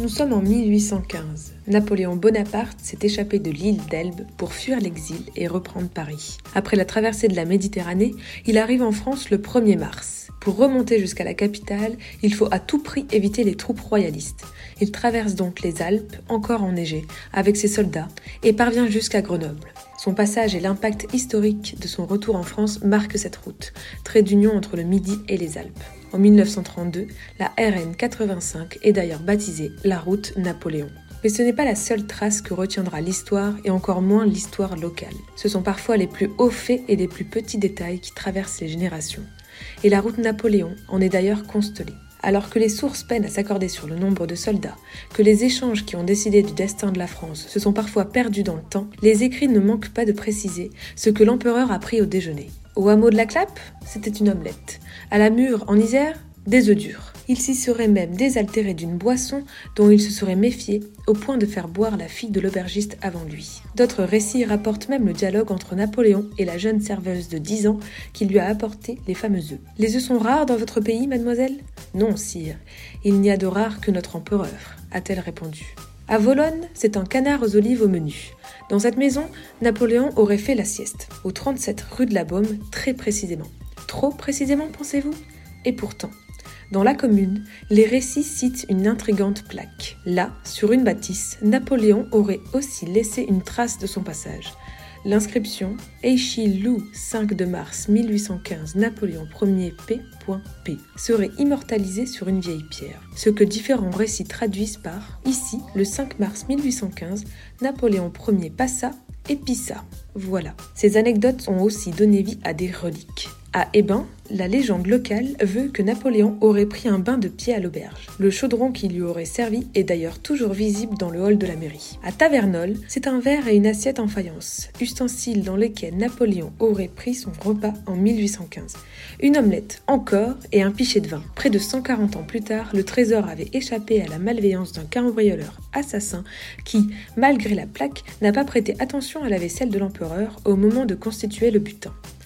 Nous sommes en 1815. Napoléon Bonaparte s'est échappé de l'île d'Elbe pour fuir l'exil et reprendre Paris. Après la traversée de la Méditerranée, il arrive en France le 1er mars. Pour remonter jusqu'à la capitale, il faut à tout prix éviter les troupes royalistes. Il traverse donc les Alpes, encore enneigées, avec ses soldats, et parvient jusqu'à Grenoble. Son passage et l'impact historique de son retour en France marquent cette route, trait d'union entre le Midi et les Alpes. En 1932, la RN 85 est d'ailleurs baptisée la route Napoléon. Mais ce n'est pas la seule trace que retiendra l'histoire et encore moins l'histoire locale. Ce sont parfois les plus hauts faits et les plus petits détails qui traversent les générations. Et la route Napoléon en est d'ailleurs constellée. Alors que les sources peinent à s'accorder sur le nombre de soldats, que les échanges qui ont décidé du destin de la France se sont parfois perdus dans le temps, les écrits ne manquent pas de préciser ce que l'empereur a pris au déjeuner. Au hameau de la Clappe, c'était une omelette. À la Mure, en Isère, des œufs durs. Il s'y serait même désaltéré d'une boisson dont il se serait méfié au point de faire boire la fille de l'aubergiste avant lui. D'autres récits rapportent même le dialogue entre Napoléon et la jeune serveuse de 10 ans qui lui a apporté les fameux œufs. Les œufs sont rares dans votre pays, mademoiselle? Non, sire. Il n'y a de rares que notre empereur, a-t-elle répondu. À Volonne, c'est un canard aux olives au menu. Dans cette maison, Napoléon aurait fait la sieste, au 37 rue de la Baume, très précisément. Trop précisément, pensez-vous? Et pourtant, dans la commune, les récits citent une intrigante plaque. Là, sur une bâtisse, Napoléon aurait aussi laissé une trace de son passage. L'inscription Eichi Lou 5 de mars 1815 Napoléon 1er P.P serait immortalisée sur une vieille pierre, ce que différents récits traduisent par Ici, le 5 mars 1815, Napoléon Ier passa et pissa. Voilà. Ces anecdotes ont aussi donné vie à des reliques. À Hébin, la légende locale veut que Napoléon aurait pris un bain de pied à l'auberge. Le chaudron qui lui aurait servi est d'ailleurs toujours visible dans le hall de la mairie. À Tavernol, c'est un verre et une assiette en faïence, ustensiles dans lesquels Napoléon aurait pris son repas en 1815. Une omelette encore et un pichet de vin. Près de 140 ans plus tard, le trésor avait échappé à la malveillance d'un cambrioleur assassin qui, malgré la plaque, n'a pas prêté attention à la vaisselle de l'empereur au moment de constituer le butin.